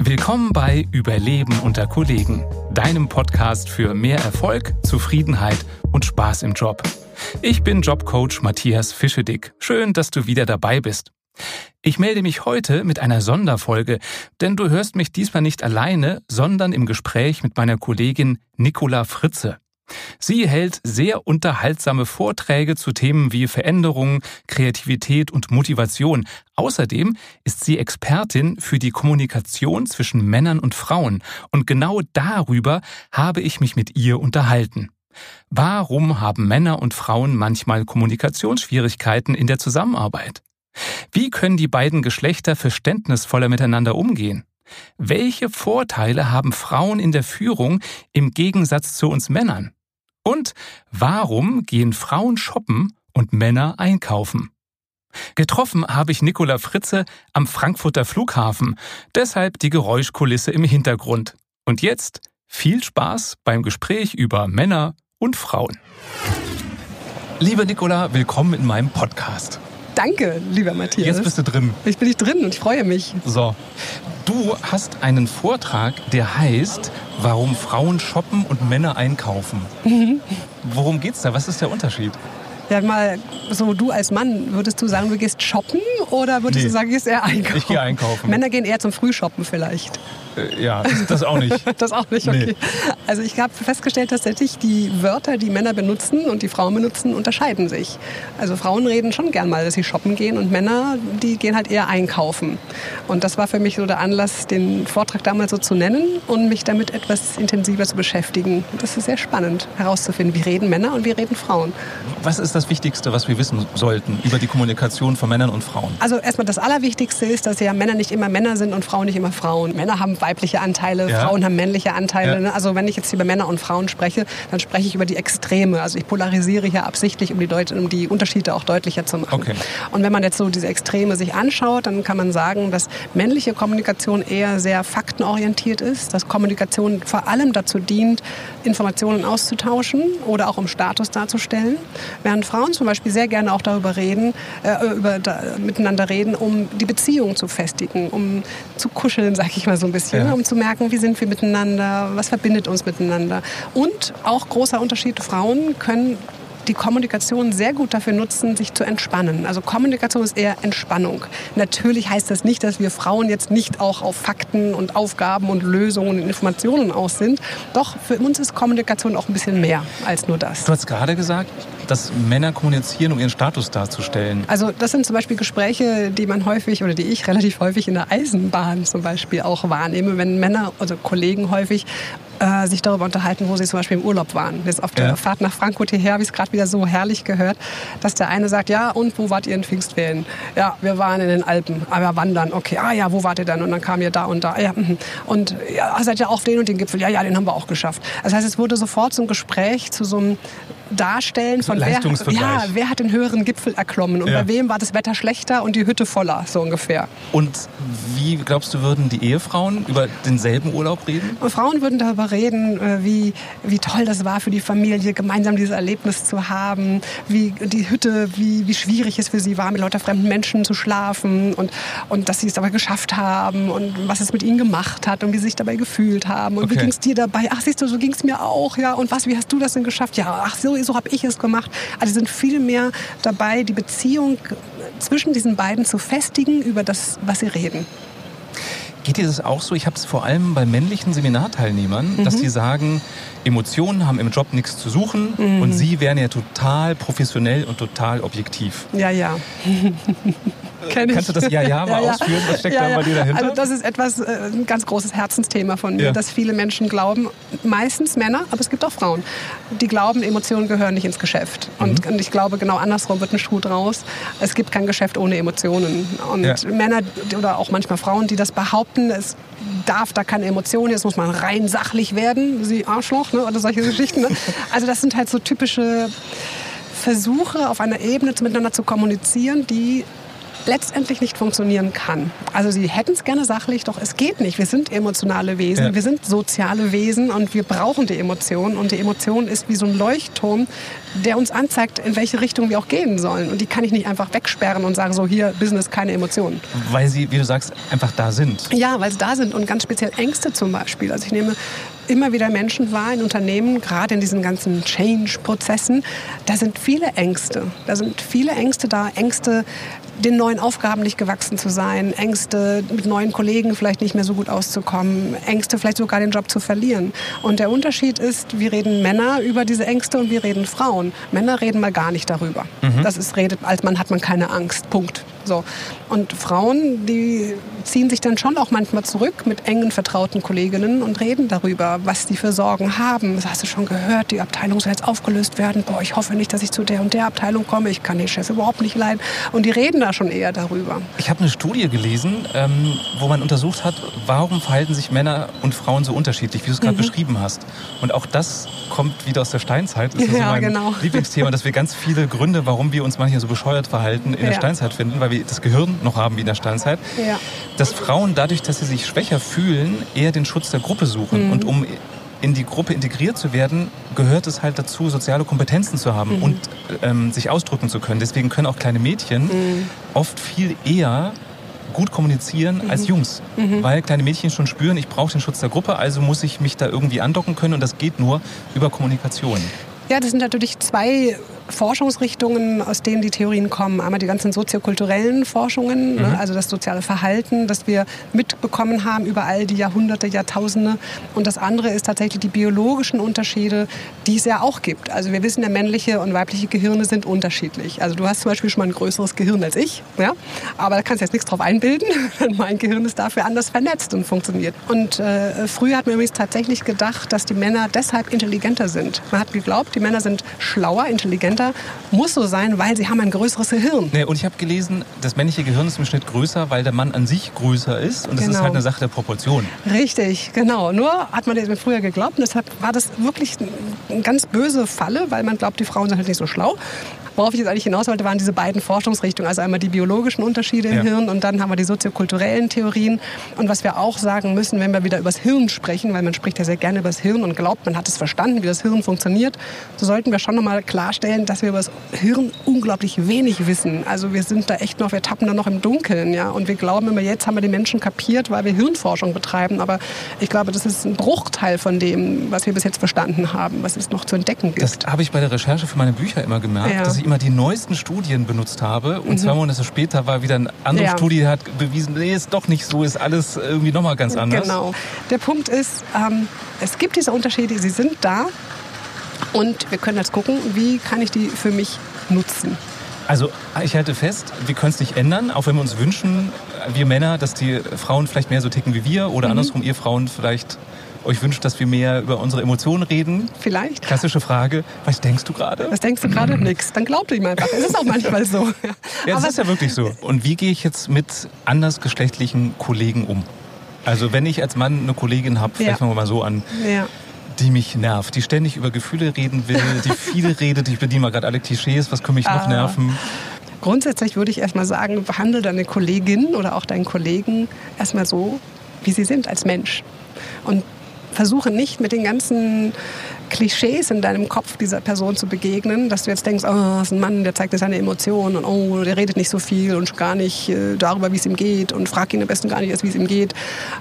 Willkommen bei Überleben unter Kollegen, deinem Podcast für mehr Erfolg, Zufriedenheit und Spaß im Job. Ich bin Jobcoach Matthias Fischedick. Schön, dass du wieder dabei bist. Ich melde mich heute mit einer Sonderfolge, denn du hörst mich diesmal nicht alleine, sondern im Gespräch mit meiner Kollegin Nicola Fritze. Sie hält sehr unterhaltsame Vorträge zu Themen wie Veränderung, Kreativität und Motivation. Außerdem ist sie Expertin für die Kommunikation zwischen Männern und Frauen. Und genau darüber habe ich mich mit ihr unterhalten. Warum haben Männer und Frauen manchmal Kommunikationsschwierigkeiten in der Zusammenarbeit? Wie können die beiden Geschlechter verständnisvoller miteinander umgehen? Welche Vorteile haben Frauen in der Führung im Gegensatz zu uns Männern? Und warum gehen Frauen shoppen und Männer einkaufen? Getroffen habe ich Nicola Fritze am Frankfurter Flughafen, deshalb die Geräuschkulisse im Hintergrund. Und jetzt viel Spaß beim Gespräch über Männer und Frauen. Liebe Nicola, willkommen in meinem Podcast. Danke, lieber Matthias. Jetzt bist du drin. Ich bin nicht drin und ich freue mich. So, du hast einen Vortrag, der heißt, warum Frauen shoppen und Männer einkaufen. Mhm. Worum geht's da? Was ist der Unterschied? Ja, mal so du als Mann, würdest du sagen, du gehst shoppen oder würdest nee. du sagen, du gehst eher einkaufen? Ich gehe einkaufen. Männer gehen eher zum Frühshoppen vielleicht. Äh, ja, das auch nicht. das auch nicht, okay. Nee. Also ich habe festgestellt, dass tatsächlich die Wörter, die Männer benutzen und die Frauen benutzen, unterscheiden sich. Also Frauen reden schon gern mal, dass sie shoppen gehen und Männer, die gehen halt eher einkaufen. Und das war für mich so der Anlass, den Vortrag damals so zu nennen und mich damit etwas intensiver zu beschäftigen. Das ist sehr spannend herauszufinden, wie reden Männer und wie reden Frauen. Was ist das Wichtigste, was wir wissen sollten über die Kommunikation von Männern und Frauen? Also erstmal das Allerwichtigste ist, dass ja Männer nicht immer Männer sind und Frauen nicht immer Frauen. Männer haben weibliche Anteile, ja. Frauen haben männliche Anteile. Ja. Ne? Also wenn ich jetzt über Männer und Frauen spreche, dann spreche ich über die Extreme. Also ich polarisiere hier absichtlich, um die, Deut um die Unterschiede auch deutlicher zu machen. Okay. Und wenn man jetzt so diese Extreme sich anschaut, dann kann man sagen, dass männliche Kommunikation eher sehr faktenorientiert ist, dass Kommunikation vor allem dazu dient, Informationen auszutauschen oder auch um Status darzustellen, während Frauen zum Beispiel sehr gerne auch darüber reden, äh, über, da, miteinander reden, um die Beziehung zu festigen, um zu kuscheln, sag ich mal so ein bisschen, ja. um zu merken, wie sind wir miteinander, was verbindet uns miteinander. Und auch großer Unterschied, Frauen können die Kommunikation sehr gut dafür nutzen, sich zu entspannen. Also Kommunikation ist eher Entspannung. Natürlich heißt das nicht, dass wir Frauen jetzt nicht auch auf Fakten und Aufgaben und Lösungen und Informationen aus sind. Doch für uns ist Kommunikation auch ein bisschen mehr als nur das. Du hast gerade gesagt, dass Männer kommunizieren, um ihren Status darzustellen. Also das sind zum Beispiel Gespräche, die man häufig oder die ich relativ häufig in der Eisenbahn zum Beispiel auch wahrnehme, wenn Männer, also Kollegen häufig äh, sich darüber unterhalten, wo sie zum Beispiel im Urlaub waren. Jetzt auf der ja. Fahrt nach Frankfurt hierher habe ich es gerade wieder so herrlich gehört, dass der eine sagt, ja, und wo wart ihr in Pfingstferien? Ja, wir waren in den Alpen, aber wandern. Okay, ah ja, wo wart ihr dann? Und dann kam ihr da und da. Ja, mhm. und ja, seid ihr auf den und den Gipfel? Ja, ja, den haben wir auch geschafft. Das heißt, es wurde sofort so ein Gespräch zu so einem Darstellen von wer, ja, wer hat den höheren Gipfel erklommen und ja. bei wem war das Wetter schlechter und die Hütte voller, so ungefähr. Und wie glaubst du, würden die Ehefrauen über denselben Urlaub reden? Frauen würden darüber reden, äh, wie, wie toll das war für die Familie, gemeinsam dieses Erlebnis zu haben, wie die Hütte, wie, wie schwierig es für sie war, mit lauter fremden Menschen zu schlafen und, und dass sie es aber geschafft haben und was es mit ihnen gemacht hat und wie sie sich dabei gefühlt haben und okay. wie ging es dir dabei? Ach, siehst du, so ging es mir auch, ja. Und was, wie hast du das denn geschafft? Ja, ach, so, so habe ich es gemacht. Also sind viel mehr dabei, die Beziehung zwischen diesen beiden zu festigen über das, was sie reden. Geht dir das auch so? Ich habe es vor allem bei männlichen Seminarteilnehmern, mhm. dass die sagen, Emotionen haben im Job nichts zu suchen mhm. und sie wären ja total professionell und total objektiv. Ja, ja. Kenn Kannst du das Ja, ja mal ja, ausführen? Was steckt ja, da bei dir dahinter? Also das ist etwas, äh, ein ganz großes Herzensthema von mir, dass viele Menschen glauben, meistens Männer, aber es gibt auch Frauen, die glauben, Emotionen gehören nicht ins Geschäft. Und, mhm. und ich glaube, genau andersrum wird ein Schuh draus. Es gibt kein Geschäft ohne Emotionen. Und Männer oder auch manchmal Frauen, die das behaupten, es darf da keine Emotionen, jetzt muss man rein sachlich werden, sie Arschloch ne, oder solche Geschichten. Ne? Also das sind halt so typische Versuche, auf einer Ebene miteinander zu kommunizieren, die letztendlich nicht funktionieren kann. Also sie hätten es gerne sachlich, doch es geht nicht. Wir sind emotionale Wesen, ja. wir sind soziale Wesen und wir brauchen die Emotionen. Und die Emotion ist wie so ein Leuchtturm, der uns anzeigt, in welche Richtung wir auch gehen sollen. Und die kann ich nicht einfach wegsperren und sagen, so hier, Business, keine Emotionen. Weil sie, wie du sagst, einfach da sind. Ja, weil sie da sind und ganz speziell Ängste zum Beispiel. Also ich nehme immer wieder Menschen wahr in Unternehmen, gerade in diesen ganzen Change-Prozessen. Da sind viele Ängste. Da sind viele Ängste da. Ängste, den neuen Aufgaben nicht gewachsen zu sein, Ängste mit neuen Kollegen vielleicht nicht mehr so gut auszukommen, Ängste vielleicht sogar den Job zu verlieren. Und der Unterschied ist, wir reden Männer über diese Ängste und wir reden Frauen. Männer reden mal gar nicht darüber. Mhm. Das ist redet, als Mann hat man keine Angst. Punkt. So. Und Frauen, die ziehen sich dann schon auch manchmal zurück mit engen, vertrauten Kolleginnen und reden darüber, was die für Sorgen haben. Das hast du schon gehört, die Abteilung soll jetzt aufgelöst werden. Boah, ich hoffe nicht, dass ich zu der und der Abteilung komme. Ich kann den Chef überhaupt nicht leiden. Und die reden da schon eher darüber. Ich habe eine Studie gelesen, ähm, wo man untersucht hat, warum verhalten sich Männer und Frauen so unterschiedlich, wie du es gerade mhm. beschrieben hast. Und auch das kommt wieder aus der Steinzeit. Das ist ja, so mein genau. Lieblingsthema, dass wir ganz viele Gründe, warum wir uns manchmal so bescheuert verhalten, in ja. der Steinzeit finden, weil wir das Gehirn noch haben wie in der Steinzeit. Ja. Dass Frauen dadurch, dass sie sich schwächer fühlen, eher den Schutz der Gruppe suchen. Mhm. Und um in die Gruppe integriert zu werden, gehört es halt dazu, soziale Kompetenzen zu haben mhm. und ähm, sich ausdrücken zu können. Deswegen können auch kleine Mädchen mhm. oft viel eher gut kommunizieren mhm. als Jungs, mhm. weil kleine Mädchen schon spüren, ich brauche den Schutz der Gruppe, also muss ich mich da irgendwie andocken können und das geht nur über Kommunikation. Ja, das sind natürlich zwei Forschungsrichtungen, aus denen die Theorien kommen. Einmal die ganzen soziokulturellen Forschungen, ne, mhm. ne, also das soziale Verhalten, das wir mitbekommen haben über all die Jahrhunderte, Jahrtausende. Und das andere ist tatsächlich die biologischen Unterschiede, die es ja auch gibt. Also wir wissen, ja, männliche und weibliche Gehirne sind unterschiedlich. Also du hast zum Beispiel schon mal ein größeres Gehirn als ich, ja? aber da kannst du jetzt nichts drauf einbilden. mein Gehirn ist dafür anders vernetzt und funktioniert. Und äh, früher hat man übrigens tatsächlich gedacht, dass die Männer deshalb intelligenter sind. Man hat geglaubt, die Männer sind schlauer, intelligenter intelligenter, muss so sein, weil sie haben ein größeres Gehirn. Nee, und ich habe gelesen, das männliche Gehirn ist im Schnitt größer, weil der Mann an sich größer ist. Und das genau. ist halt eine Sache der Proportion. Richtig, genau. Nur hat man das früher geglaubt. Und deshalb war das wirklich eine ganz böse Falle, weil man glaubt, die Frauen sind halt nicht so schlau. Worauf ich jetzt eigentlich hinaus wollte, waren diese beiden Forschungsrichtungen. Also einmal die biologischen Unterschiede im ja. Hirn und dann haben wir die soziokulturellen Theorien. Und was wir auch sagen müssen, wenn wir wieder über das Hirn sprechen, weil man spricht ja sehr gerne über das Hirn und glaubt, man hat es verstanden, wie das Hirn funktioniert, so sollten wir schon nochmal klarstellen, dass wir über das Hirn unglaublich wenig wissen. Also wir sind da echt noch, wir tappen da noch im Dunkeln. Ja? Und wir glauben immer, jetzt haben wir die Menschen kapiert, weil wir Hirnforschung betreiben. Aber ich glaube, das ist ein Bruchteil von dem, was wir bis jetzt verstanden haben, was es noch zu entdecken gibt. Das habe ich bei der Recherche für meine Bücher immer gemerkt, ja. dass ich immer die neuesten Studien benutzt habe. Und mhm. zwei Monate später war wieder eine andere ja. Studie, die hat bewiesen, nee, ist doch nicht so, ist alles irgendwie nochmal ganz anders. Genau. Der Punkt ist, ähm, es gibt diese Unterschiede, sie sind da. Und wir können jetzt gucken, wie kann ich die für mich nutzen. Also ich halte fest, wir können es nicht ändern, auch wenn wir uns wünschen, wir Männer, dass die Frauen vielleicht mehr so ticken wie wir oder mhm. andersrum, ihr Frauen vielleicht euch wünscht, dass wir mehr über unsere Emotionen reden? Vielleicht. Klassische Frage. Was denkst du gerade? Was denkst du gerade? Nix. Dann glaub ihm einfach. Es ist auch manchmal so. Ja, es ist ja wirklich so. Und wie gehe ich jetzt mit andersgeschlechtlichen Kollegen um? Also wenn ich als Mann eine Kollegin habe, vielleicht ja. fangen wir mal so an. Ja die mich nervt, die ständig über Gefühle reden will, die viel redet. Ich bediene mal gerade alle Klischees, was können mich noch ah. nerven? Grundsätzlich würde ich erstmal sagen, behandle deine Kollegin oder auch deinen Kollegen erstmal so, wie sie sind als Mensch. Und versuche nicht mit den ganzen Klischees in deinem Kopf dieser Person zu begegnen, dass du jetzt denkst, oh, das ist ein Mann, der zeigt dir seine Emotionen und oh, der redet nicht so viel und gar nicht äh, darüber, wie es ihm geht und frag ihn am besten gar nicht erst, wie es ihm geht.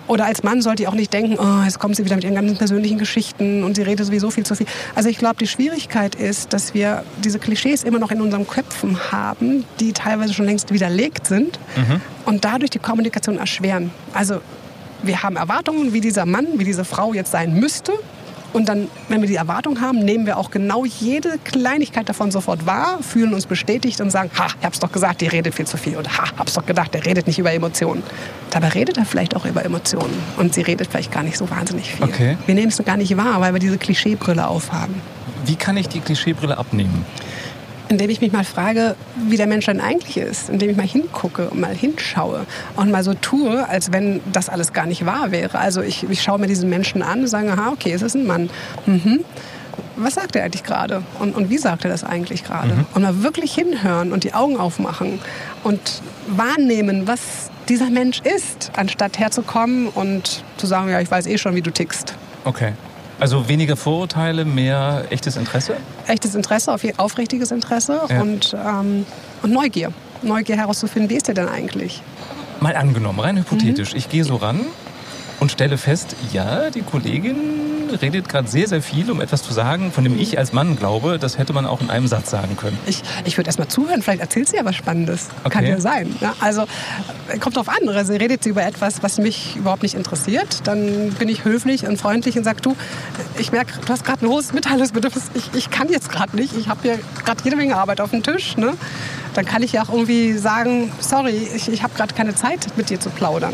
Oder als Mann sollte ich auch nicht denken, oh, jetzt kommt sie wieder mit ihren ganzen persönlichen Geschichten und sie redet sowieso viel zu viel. Also ich glaube, die Schwierigkeit ist, dass wir diese Klischees immer noch in unseren Köpfen haben, die teilweise schon längst widerlegt sind mhm. und dadurch die Kommunikation erschweren. Also wir haben Erwartungen, wie dieser Mann, wie diese Frau jetzt sein müsste. Und dann, wenn wir die Erwartung haben, nehmen wir auch genau jede Kleinigkeit davon sofort wahr, fühlen uns bestätigt und sagen, ha, ich hab's doch gesagt, die redet viel zu viel. Oder ha, hab's doch gedacht, der redet nicht über Emotionen. Dabei redet er vielleicht auch über Emotionen. Und sie redet vielleicht gar nicht so wahnsinnig viel. Okay. Wir nehmen es gar nicht wahr, weil wir diese Klischeebrille aufhaben. Wie kann ich die Klischeebrille abnehmen? Indem ich mich mal frage, wie der Mensch dann eigentlich ist, indem ich mal hingucke und mal hinschaue und mal so tue, als wenn das alles gar nicht wahr wäre. Also ich, ich schaue mir diesen Menschen an und sage, aha, okay, es ist ein Mann. Mhm. Was sagt er eigentlich gerade? Und, und wie sagt er das eigentlich gerade? Mhm. Und mal wirklich hinhören und die Augen aufmachen und wahrnehmen, was dieser Mensch ist, anstatt herzukommen und zu sagen, ja, ich weiß eh schon, wie du tickst. Okay. Also weniger Vorurteile, mehr echtes Interesse? Echtes Interesse, aufrichtiges Interesse ja. und, ähm, und Neugier. Neugier herauszufinden, wie ist der denn eigentlich? Mal angenommen, rein hypothetisch. Mhm. Ich gehe so ran und stelle fest, ja, die Kollegin redet gerade sehr, sehr viel, um etwas zu sagen, von dem ich als Mann glaube, das hätte man auch in einem Satz sagen können. Ich, ich würde erst mal zuhören, vielleicht erzählt sie ja was Spannendes. Okay. Kann ja sein. Ja, also kommt drauf an. Also redet sie über etwas, was mich überhaupt nicht interessiert, dann bin ich höflich und freundlich und sage, du, ich merke, du hast gerade ein hohes Mitteilungsbedürfnis. Ich, ich kann jetzt gerade nicht. Ich habe hier gerade jede Menge Arbeit auf dem Tisch. Ne? Dann kann ich ja auch irgendwie sagen, sorry, ich, ich habe gerade keine Zeit, mit dir zu plaudern.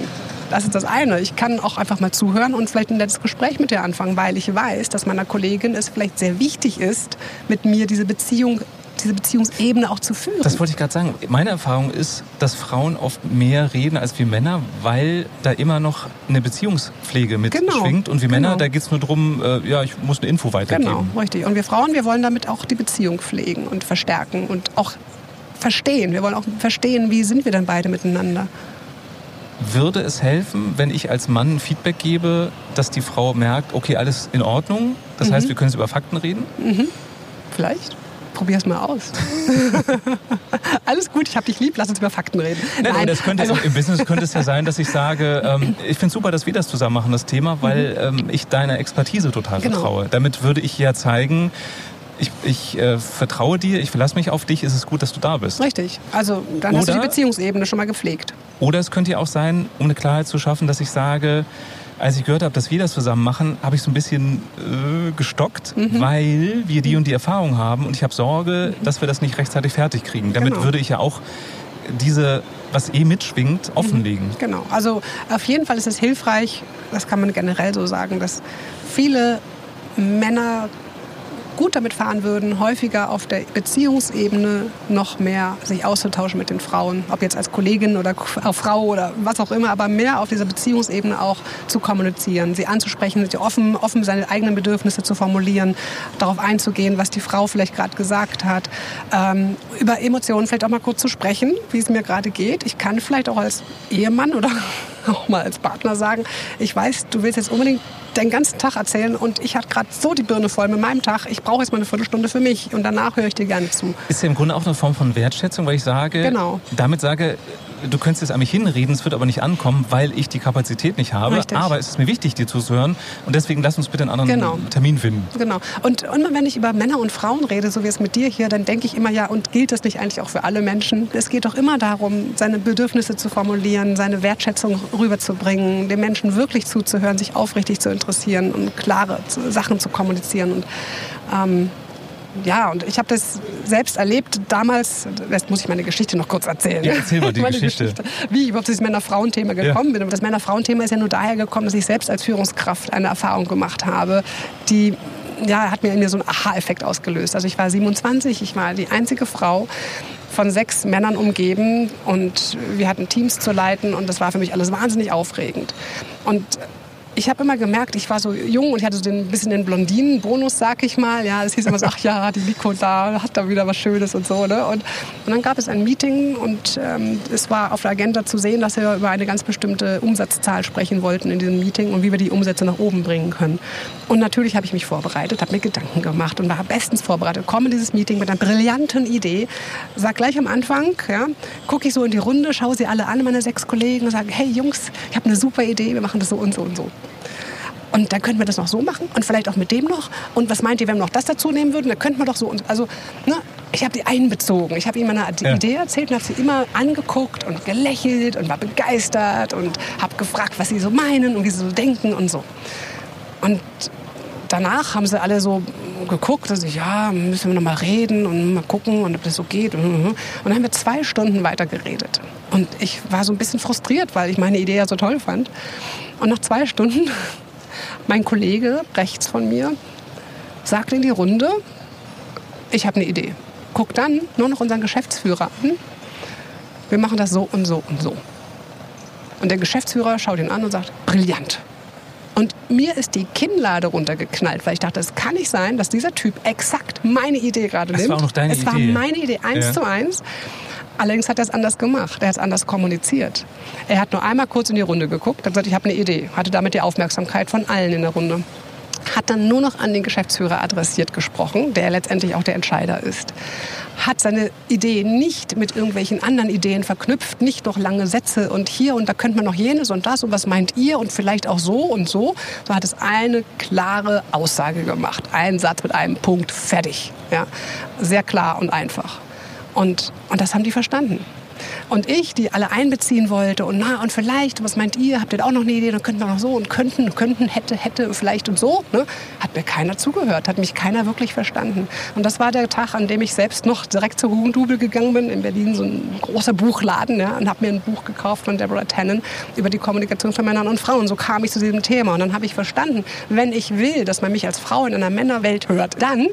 Das ist das eine. Ich kann auch einfach mal zuhören und vielleicht ein nettes Gespräch mit dir anfangen, weil ich weiß, dass meiner Kollegin es vielleicht sehr wichtig ist, mit mir diese Beziehung diese Beziehungsebene auch zu führen. Das wollte ich gerade sagen. Meine Erfahrung ist, dass Frauen oft mehr reden als wir Männer, weil da immer noch eine Beziehungspflege mitschwingt. Genau, und wir Männer, genau. da geht es nur darum, äh, ja, ich muss eine Info weitergeben. Genau, richtig. Und wir Frauen, wir wollen damit auch die Beziehung pflegen und verstärken und auch verstehen. Wir wollen auch verstehen, wie sind wir denn beide miteinander würde es helfen, wenn ich als Mann Feedback gebe, dass die Frau merkt, okay, alles in Ordnung? Das mhm. heißt, wir können jetzt über Fakten reden? Mhm. Vielleicht. Probier es mal aus. Alles gut, ich habe dich lieb, lass uns über Fakten reden. Nein, Nein. Das könnte, also Im Business könnte es ja sein, dass ich sage, ähm, ich finde es super, dass wir das zusammen machen, das Thema, weil mhm. ähm, ich deiner Expertise total genau. vertraue. Damit würde ich ja zeigen, ich, ich äh, vertraue dir, ich verlasse mich auf dich, ist es gut, dass du da bist. Richtig. Also dann Oder, hast du die Beziehungsebene schon mal gepflegt. Oder es könnte ja auch sein, um eine Klarheit zu schaffen, dass ich sage, als ich gehört habe, dass wir das zusammen machen, habe ich so ein bisschen äh, gestockt, mhm. weil wir die und die Erfahrung haben und ich habe Sorge, mhm. dass wir das nicht rechtzeitig fertig kriegen. Damit genau. würde ich ja auch diese, was eh mitschwingt, offenlegen. Mhm. Genau. Also auf jeden Fall ist es hilfreich, das kann man generell so sagen, dass viele Männer gut damit fahren würden, häufiger auf der Beziehungsebene noch mehr sich auszutauschen mit den Frauen, ob jetzt als Kollegin oder Frau oder was auch immer, aber mehr auf dieser Beziehungsebene auch zu kommunizieren, sie anzusprechen, sie offen, offen seine eigenen Bedürfnisse zu formulieren, darauf einzugehen, was die Frau vielleicht gerade gesagt hat, ähm, über Emotionen vielleicht auch mal kurz zu sprechen, wie es mir gerade geht. Ich kann vielleicht auch als Ehemann oder auch mal als Partner sagen, ich weiß, du willst jetzt unbedingt den ganzen Tag erzählen und ich hatte gerade so die Birne voll mit meinem Tag, ich brauche jetzt mal eine Viertelstunde für mich und danach höre ich dir gerne zu. Ist ja im Grunde auch eine Form von Wertschätzung, weil ich sage, genau. damit sage, du könntest jetzt an mich hinreden, es wird aber nicht ankommen, weil ich die Kapazität nicht habe. Richtig. Aber es ist mir wichtig, dir zuzuhören. Und deswegen lass uns bitte einen anderen genau. Termin finden. Genau. Und, und wenn ich über Männer und Frauen rede, so wie es mit dir hier, dann denke ich immer, ja, und gilt das nicht eigentlich auch für alle Menschen? Es geht doch immer darum, seine Bedürfnisse zu formulieren, seine Wertschätzung rüberzubringen, den Menschen wirklich zuzuhören, sich aufrichtig zu interessieren und klare Sachen zu kommunizieren. Und ähm, ja, und ich habe das selbst erlebt. Damals, jetzt muss ich meine Geschichte noch kurz erzählen. Ja, erzähl mal die Geschichte. Geschichte. Wie ich überhaupt zu diesem Männer-Frauen-Thema gekommen ja. bin. Und das Männer-Frauen-Thema ist ja nur daher gekommen, dass ich selbst als Führungskraft eine Erfahrung gemacht habe, die ja, hat mir in mir so einen Aha-Effekt ausgelöst. Also ich war 27, ich war die einzige Frau von sechs Männern umgeben und wir hatten Teams zu leiten und das war für mich alles wahnsinnig aufregend. Und ich habe immer gemerkt, ich war so jung und ich hatte so ein bisschen den Blondinen-Bonus, sag ich mal. Ja, es hieß immer so, ach ja, die Nico da hat da wieder was Schönes und so. Ne? Und, und dann gab es ein Meeting und ähm, es war auf der Agenda zu sehen, dass wir über eine ganz bestimmte Umsatzzahl sprechen wollten in diesem Meeting und wie wir die Umsätze nach oben bringen können. Und natürlich habe ich mich vorbereitet, habe mir Gedanken gemacht und war bestens vorbereitet. Komme in dieses Meeting mit einer brillanten Idee, sag gleich am Anfang, ja, gucke ich so in die Runde, schaue sie alle an, meine sechs Kollegen und sage, hey Jungs, ich habe eine super Idee, wir machen das so und so und so. Und dann könnten wir das noch so machen und vielleicht auch mit dem noch. Und was meint ihr, wenn wir noch das dazu nehmen würden? Dann könnten wir doch so. Und, also, ne, ich habe die einbezogen. Ich habe ihm eine ja. Idee erzählt und habe sie immer angeguckt und gelächelt und war begeistert und habe gefragt, was sie so meinen und wie sie so denken und so. Und danach haben sie alle so geguckt, ich, ja, müssen wir noch mal reden und mal gucken und ob das so geht. Und dann haben wir zwei Stunden weiter geredet. Und ich war so ein bisschen frustriert, weil ich meine Idee ja so toll fand. Und nach zwei Stunden mein Kollege rechts von mir sagt in die Runde, ich habe eine Idee. Guckt dann nur noch unseren Geschäftsführer an. Wir machen das so und so und so. Und der Geschäftsführer schaut ihn an und sagt, brillant. Und mir ist die Kinnlade runtergeknallt, weil ich dachte, es kann nicht sein, dass dieser Typ exakt meine Idee gerade nimmt. Das war auch noch deine es Idee. Es war meine Idee, eins ja. zu eins. Allerdings hat er es anders gemacht. Er hat es anders kommuniziert. Er hat nur einmal kurz in die Runde geguckt, hat gesagt, ich habe eine Idee. Hatte damit die Aufmerksamkeit von allen in der Runde hat dann nur noch an den Geschäftsführer adressiert gesprochen, der letztendlich auch der Entscheider ist. Hat seine Idee nicht mit irgendwelchen anderen Ideen verknüpft, nicht noch lange Sätze und hier und da könnte man noch jenes und das und was meint ihr und vielleicht auch so und so. So hat es eine klare Aussage gemacht. Ein Satz mit einem Punkt, fertig. Ja. Sehr klar und einfach. Und, und das haben die verstanden. Und ich, die alle einbeziehen wollte und na und vielleicht, was meint ihr, habt ihr auch noch eine Idee, dann könnten wir noch so und könnten, könnten, hätte, hätte, vielleicht und so, ne? hat mir keiner zugehört, hat mich keiner wirklich verstanden. Und das war der Tag, an dem ich selbst noch direkt zu Hugendubel gegangen bin, in Berlin so ein großer Buchladen ja, und habe mir ein Buch gekauft von Deborah Tannen über die Kommunikation von Männern und Frauen. So kam ich zu diesem Thema und dann habe ich verstanden, wenn ich will, dass man mich als Frau in einer Männerwelt hört, dann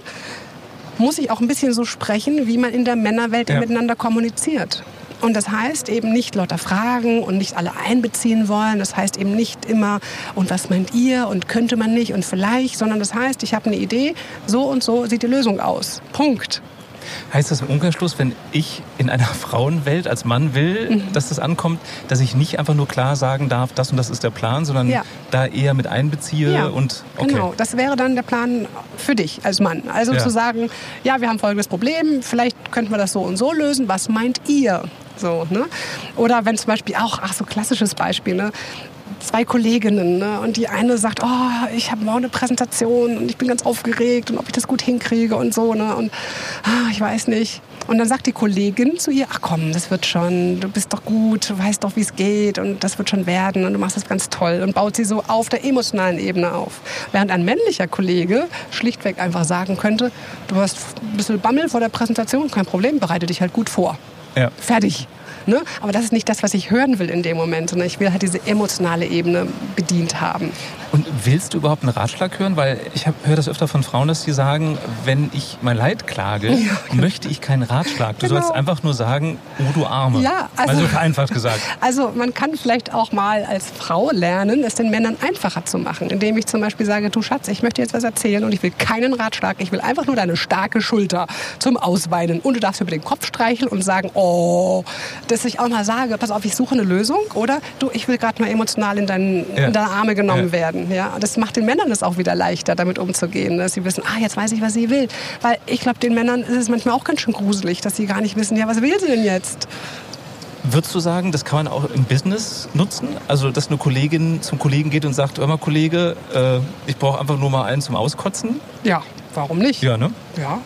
muss ich auch ein bisschen so sprechen, wie man in der Männerwelt ja. miteinander kommuniziert. Und das heißt eben nicht lauter Fragen und nicht alle einbeziehen wollen. Das heißt eben nicht immer, und was meint ihr und könnte man nicht und vielleicht, sondern das heißt, ich habe eine Idee, so und so sieht die Lösung aus. Punkt. Heißt das im Umkehrschluss, wenn ich in einer Frauenwelt als Mann will, mhm. dass das ankommt, dass ich nicht einfach nur klar sagen darf, das und das ist der Plan, sondern ja. da eher mit einbeziehe ja, und okay. genau, das wäre dann der Plan für dich als Mann. Also ja. zu sagen, ja, wir haben folgendes Problem, vielleicht könnten wir das so und so lösen. Was meint ihr? So, ne? Oder wenn zum Beispiel auch, ach so klassisches Beispiel, ne? Zwei Kolleginnen ne? und die eine sagt, oh, ich habe morgen eine Präsentation und ich bin ganz aufgeregt und ob ich das gut hinkriege und so ne? und ah, ich weiß nicht. Und dann sagt die Kollegin zu ihr, ach komm, das wird schon, du bist doch gut, du weißt doch, wie es geht und das wird schon werden und du machst das ganz toll und baut sie so auf der emotionalen Ebene auf. Während ein männlicher Kollege schlichtweg einfach sagen könnte, du hast ein bisschen Bammel vor der Präsentation, kein Problem, bereite dich halt gut vor. Ja. Fertig. Ne? Aber das ist nicht das, was ich hören will in dem Moment, sondern ich will halt diese emotionale Ebene bedient haben. Und willst du überhaupt einen Ratschlag hören? Weil ich höre das öfter von Frauen, dass sie sagen, wenn ich mein Leid klage, ja, genau. möchte ich keinen Ratschlag. Du genau. sollst einfach nur sagen, oh du Arme. Ja, also, also vereinfacht gesagt. Also man kann vielleicht auch mal als Frau lernen, es den Männern einfacher zu machen, indem ich zum Beispiel sage, du Schatz, ich möchte jetzt was erzählen und ich will keinen Ratschlag, ich will einfach nur deine starke Schulter zum Ausweinen und du darfst über den Kopf streicheln und sagen, oh, dass ich auch mal sage, pass auf, ich suche eine Lösung oder du, ich will gerade mal emotional in, deinen, ja. in deine Arme genommen ja. werden werden. Ja? Das macht den Männern es auch wieder leichter, damit umzugehen. Dass sie wissen, ah, jetzt weiß ich, was sie will. Weil ich glaube, den Männern ist es manchmal auch ganz schön gruselig, dass sie gar nicht wissen, ja, was will sie denn jetzt? Würdest du sagen, das kann man auch im Business nutzen? Also, dass eine Kollegin zum Kollegen geht und sagt, hör mal, Kollege, äh, ich brauche einfach nur mal einen zum Auskotzen? Ja, warum nicht? Ja, ne? Ja.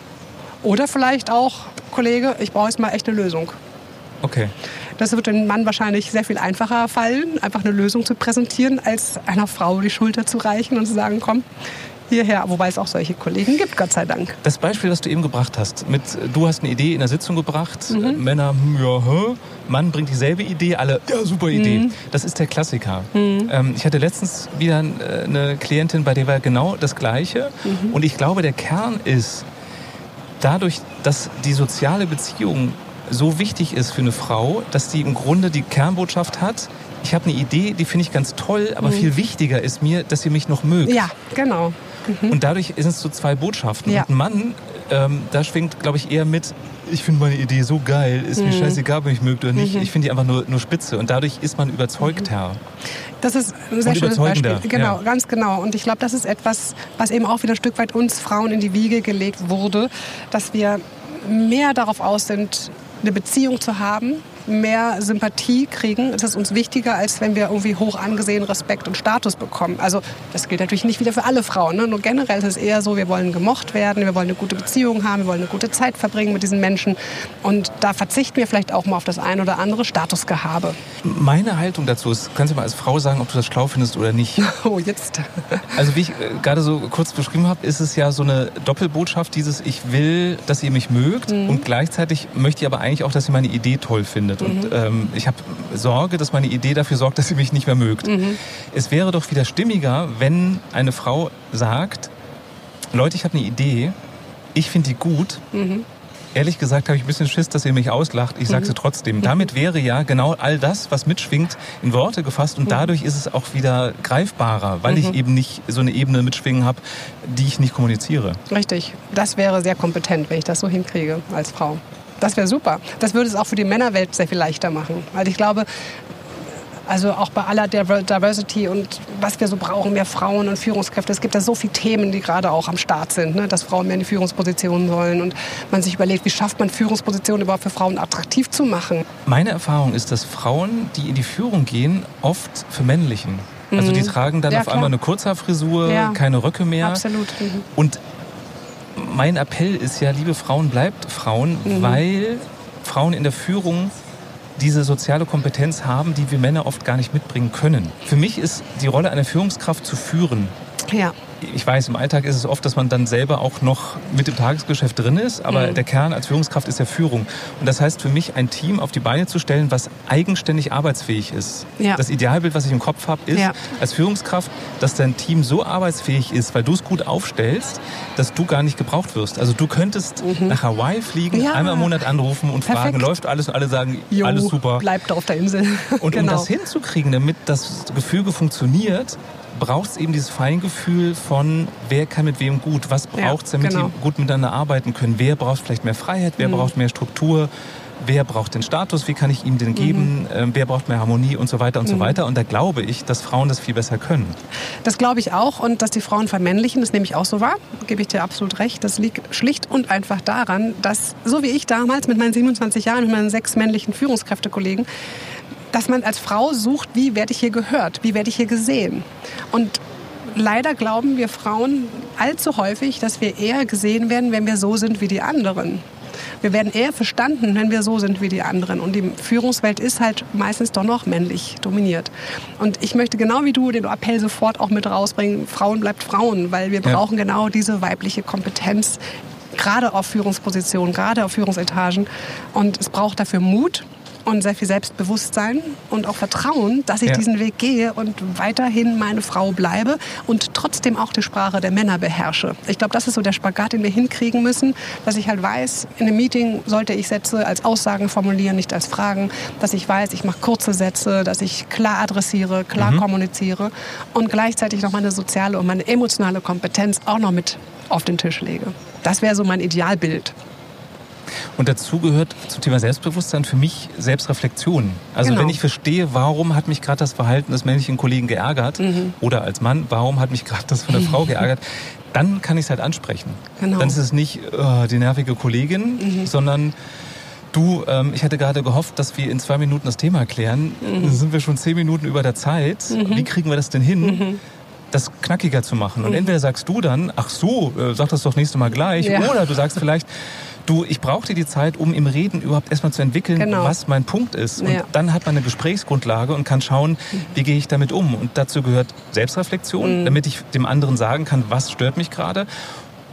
Oder vielleicht auch, Kollege, ich brauche jetzt mal echt eine Lösung. Okay. Das wird dem Mann wahrscheinlich sehr viel einfacher fallen, einfach eine Lösung zu präsentieren, als einer Frau die Schulter zu reichen und zu sagen, komm, hierher, wobei es auch solche Kollegen gibt, Gott sei Dank. Das Beispiel, das du eben gebracht hast, mit du hast eine Idee in der Sitzung gebracht, mhm. Männer, hm, ja, hä? Mann bringt dieselbe Idee, alle, ja, super Idee. Mhm. Das ist der Klassiker. Mhm. Ähm, ich hatte letztens wieder äh, eine Klientin, bei der war genau das Gleiche. Mhm. Und ich glaube, der Kern ist, dadurch, dass die soziale Beziehung so wichtig ist für eine Frau, dass sie im Grunde die Kernbotschaft hat, ich habe eine Idee, die finde ich ganz toll, aber mhm. viel wichtiger ist mir, dass ihr mich noch mögt. Ja, genau. Mhm. Und dadurch sind es so zwei Botschaften. Ja. Und ein Mann, ähm, da schwingt, glaube ich, eher mit, ich finde meine Idee so geil, ist mhm. mir scheißegal, ob ich mögt oder nicht. Mhm. Ich finde die einfach nur, nur spitze. Und dadurch ist man überzeugter. Mhm. Das ist ein sehr schönes Beispiel. Genau, ja. ganz genau. Und ich glaube, das ist etwas, was eben auch wieder ein Stück weit uns Frauen in die Wiege gelegt wurde, dass wir mehr darauf aus sind, eine Beziehung zu haben, mehr Sympathie kriegen, ist es uns wichtiger, als wenn wir irgendwie hoch angesehen Respekt und Status bekommen. Also das gilt natürlich nicht wieder für alle Frauen. Ne? Nur generell ist es eher so, wir wollen gemocht werden, wir wollen eine gute Beziehung haben, wir wollen eine gute Zeit verbringen mit diesen Menschen. Und da verzichten wir vielleicht auch mal auf das ein oder andere Statusgehabe. Meine Haltung dazu ist, kannst du mal als Frau sagen, ob du das schlau findest oder nicht? Oh, jetzt. Also wie ich äh, gerade so kurz beschrieben habe, ist es ja so eine Doppelbotschaft, dieses Ich will, dass ihr mich mögt mhm. und gleichzeitig möchte ich aber eigentlich auch, dass ihr meine Idee toll findet findet. Mhm. Und ähm, ich habe Sorge, dass meine Idee dafür sorgt, dass sie mich nicht mehr mögt. Mhm. Es wäre doch wieder stimmiger, wenn eine Frau sagt, Leute, ich habe eine Idee, ich finde die gut. Mhm. Ehrlich gesagt habe ich ein bisschen Schiss, dass ihr mich auslacht. Ich sage mhm. sie trotzdem. Damit wäre ja genau all das, was mitschwingt, in Worte gefasst. Und mhm. dadurch ist es auch wieder greifbarer, weil ich mhm. eben nicht so eine Ebene mitschwingen habe, die ich nicht kommuniziere. Richtig. Das wäre sehr kompetent, wenn ich das so hinkriege als Frau. Das wäre super. Das würde es auch für die Männerwelt sehr viel leichter machen. Weil ich glaube, also auch bei aller Diversity und was wir so brauchen, mehr Frauen und Führungskräfte. Es gibt da so viele Themen, die gerade auch am Start sind, ne? dass Frauen mehr in die Führungspositionen sollen und man sich überlegt, wie schafft man Führungspositionen überhaupt für Frauen attraktiv zu machen. Meine Erfahrung ist, dass Frauen, die in die Führung gehen, oft vermännlichen. Also die mhm. tragen dann ja, auf klar. einmal eine Kurzhaarfrisur, ja. keine Röcke mehr. Absolut. Mhm. Und mein Appell ist ja, liebe Frauen, bleibt Frauen, mhm. weil Frauen in der Führung diese soziale Kompetenz haben, die wir Männer oft gar nicht mitbringen können. Für mich ist die Rolle einer Führungskraft zu führen. Ja ich weiß, im Alltag ist es oft, dass man dann selber auch noch mit im Tagesgeschäft drin ist, aber mhm. der Kern als Führungskraft ist ja Führung. Und das heißt für mich, ein Team auf die Beine zu stellen, was eigenständig arbeitsfähig ist. Ja. Das Idealbild, was ich im Kopf habe, ist ja. als Führungskraft, dass dein Team so arbeitsfähig ist, weil du es gut aufstellst, dass du gar nicht gebraucht wirst. Also du könntest mhm. nach Hawaii fliegen, ja. einmal im Monat anrufen und Perfekt. fragen, läuft alles? Und alle sagen, jo, alles super. Bleibt auf der Insel. Und genau. um das hinzukriegen, damit das Gefüge funktioniert, braucht es eben dieses Feingefühl von, wer kann mit wem gut, was braucht es, damit genau. die gut miteinander arbeiten können. Wer braucht vielleicht mehr Freiheit, wer mhm. braucht mehr Struktur, wer braucht den Status, wie kann ich ihm den geben, mhm. äh, wer braucht mehr Harmonie und so weiter und mhm. so weiter. Und da glaube ich, dass Frauen das viel besser können. Das glaube ich auch und dass die Frauen vermännlichen, das nehme ich auch so wahr, gebe ich dir absolut recht. Das liegt schlicht und einfach daran, dass, so wie ich damals mit meinen 27 Jahren, mit meinen sechs männlichen Führungskräftekollegen, dass man als Frau sucht, wie werde ich hier gehört, wie werde ich hier gesehen. Und leider glauben wir Frauen allzu häufig, dass wir eher gesehen werden, wenn wir so sind wie die anderen. Wir werden eher verstanden, wenn wir so sind wie die anderen. Und die Führungswelt ist halt meistens doch noch männlich dominiert. Und ich möchte genau wie du den Appell sofort auch mit rausbringen, Frauen bleibt Frauen, weil wir ja. brauchen genau diese weibliche Kompetenz, gerade auf Führungspositionen, gerade auf Führungsetagen. Und es braucht dafür Mut, und sehr viel Selbstbewusstsein und auch Vertrauen, dass ich ja. diesen Weg gehe und weiterhin meine Frau bleibe und trotzdem auch die Sprache der Männer beherrsche. Ich glaube, das ist so der Spagat, den wir hinkriegen müssen, dass ich halt weiß, in einem Meeting sollte ich Sätze als Aussagen formulieren, nicht als Fragen, dass ich weiß, ich mache kurze Sätze, dass ich klar adressiere, klar mhm. kommuniziere und gleichzeitig noch meine soziale und meine emotionale Kompetenz auch noch mit auf den Tisch lege. Das wäre so mein Idealbild. Und dazu gehört zum Thema Selbstbewusstsein für mich Selbstreflexion. Also genau. wenn ich verstehe, warum hat mich gerade das Verhalten des männlichen Kollegen geärgert mhm. oder als Mann, warum hat mich gerade das von der Frau geärgert, dann kann ich es halt ansprechen. Genau. Dann ist es nicht uh, die nervige Kollegin, mhm. sondern Du, ähm, ich hatte gerade gehofft, dass wir in zwei Minuten das Thema klären. Mhm. Dann sind wir schon zehn Minuten über der Zeit. Mhm. Wie kriegen wir das denn hin? Mhm das knackiger zu machen. Und mhm. entweder sagst du dann, ach so, äh, sag das doch nächste Mal gleich, ja. oder du sagst vielleicht, du, ich brauchte die Zeit, um im Reden überhaupt erstmal zu entwickeln, genau. was mein Punkt ist. Und ja. dann hat man eine Gesprächsgrundlage und kann schauen, wie gehe ich damit um. Und dazu gehört Selbstreflexion, mhm. damit ich dem anderen sagen kann, was stört mich gerade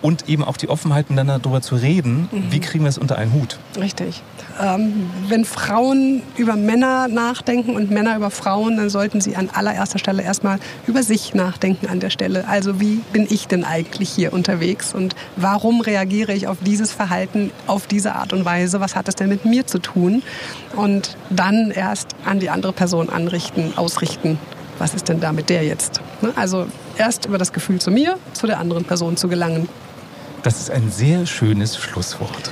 und eben auch die Offenheit, miteinander darüber zu reden, mhm. wie kriegen wir es unter einen Hut. Richtig. Ähm, wenn Frauen über Männer nachdenken und Männer über Frauen, dann sollten sie an allererster Stelle erstmal über sich nachdenken an der Stelle. Also wie bin ich denn eigentlich hier unterwegs und warum reagiere ich auf dieses Verhalten auf diese Art und Weise? Was hat es denn mit mir zu tun? Und dann erst an die andere Person anrichten, ausrichten. Was ist denn da mit der jetzt? Ne? Also erst über das Gefühl zu mir, zu der anderen Person zu gelangen. Das ist ein sehr schönes Schlusswort.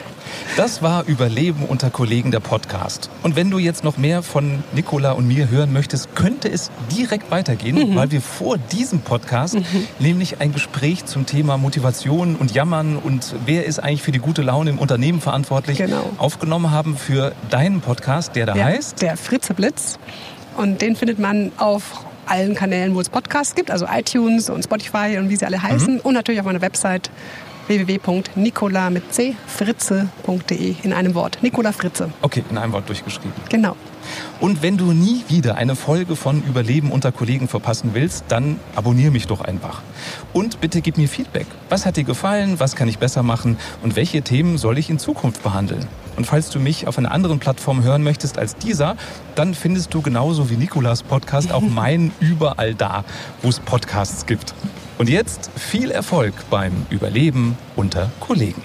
Das war Überleben unter Kollegen der Podcast. Und wenn du jetzt noch mehr von Nicola und mir hören möchtest, könnte es direkt weitergehen, mhm. weil wir vor diesem Podcast mhm. nämlich ein Gespräch zum Thema Motivation und Jammern und wer ist eigentlich für die gute Laune im Unternehmen verantwortlich genau. aufgenommen haben für deinen Podcast, der da der, heißt? Der Fritze Blitz. Und den findet man auf allen Kanälen, wo es Podcasts gibt, also iTunes und Spotify und wie sie alle heißen. Mhm. Und natürlich auf meiner Website www.nicola mit c fritze.de in einem Wort. Nicola Fritze. Okay, in einem Wort durchgeschrieben. Genau. Und wenn du nie wieder eine Folge von Überleben unter Kollegen verpassen willst, dann abonniere mich doch einfach. Und bitte gib mir Feedback. Was hat dir gefallen? Was kann ich besser machen? Und welche Themen soll ich in Zukunft behandeln? Und falls du mich auf einer anderen Plattform hören möchtest als dieser, dann findest du genauso wie Nikolas Podcast auch meinen überall da, wo es Podcasts gibt. Und jetzt viel Erfolg beim Überleben unter Kollegen.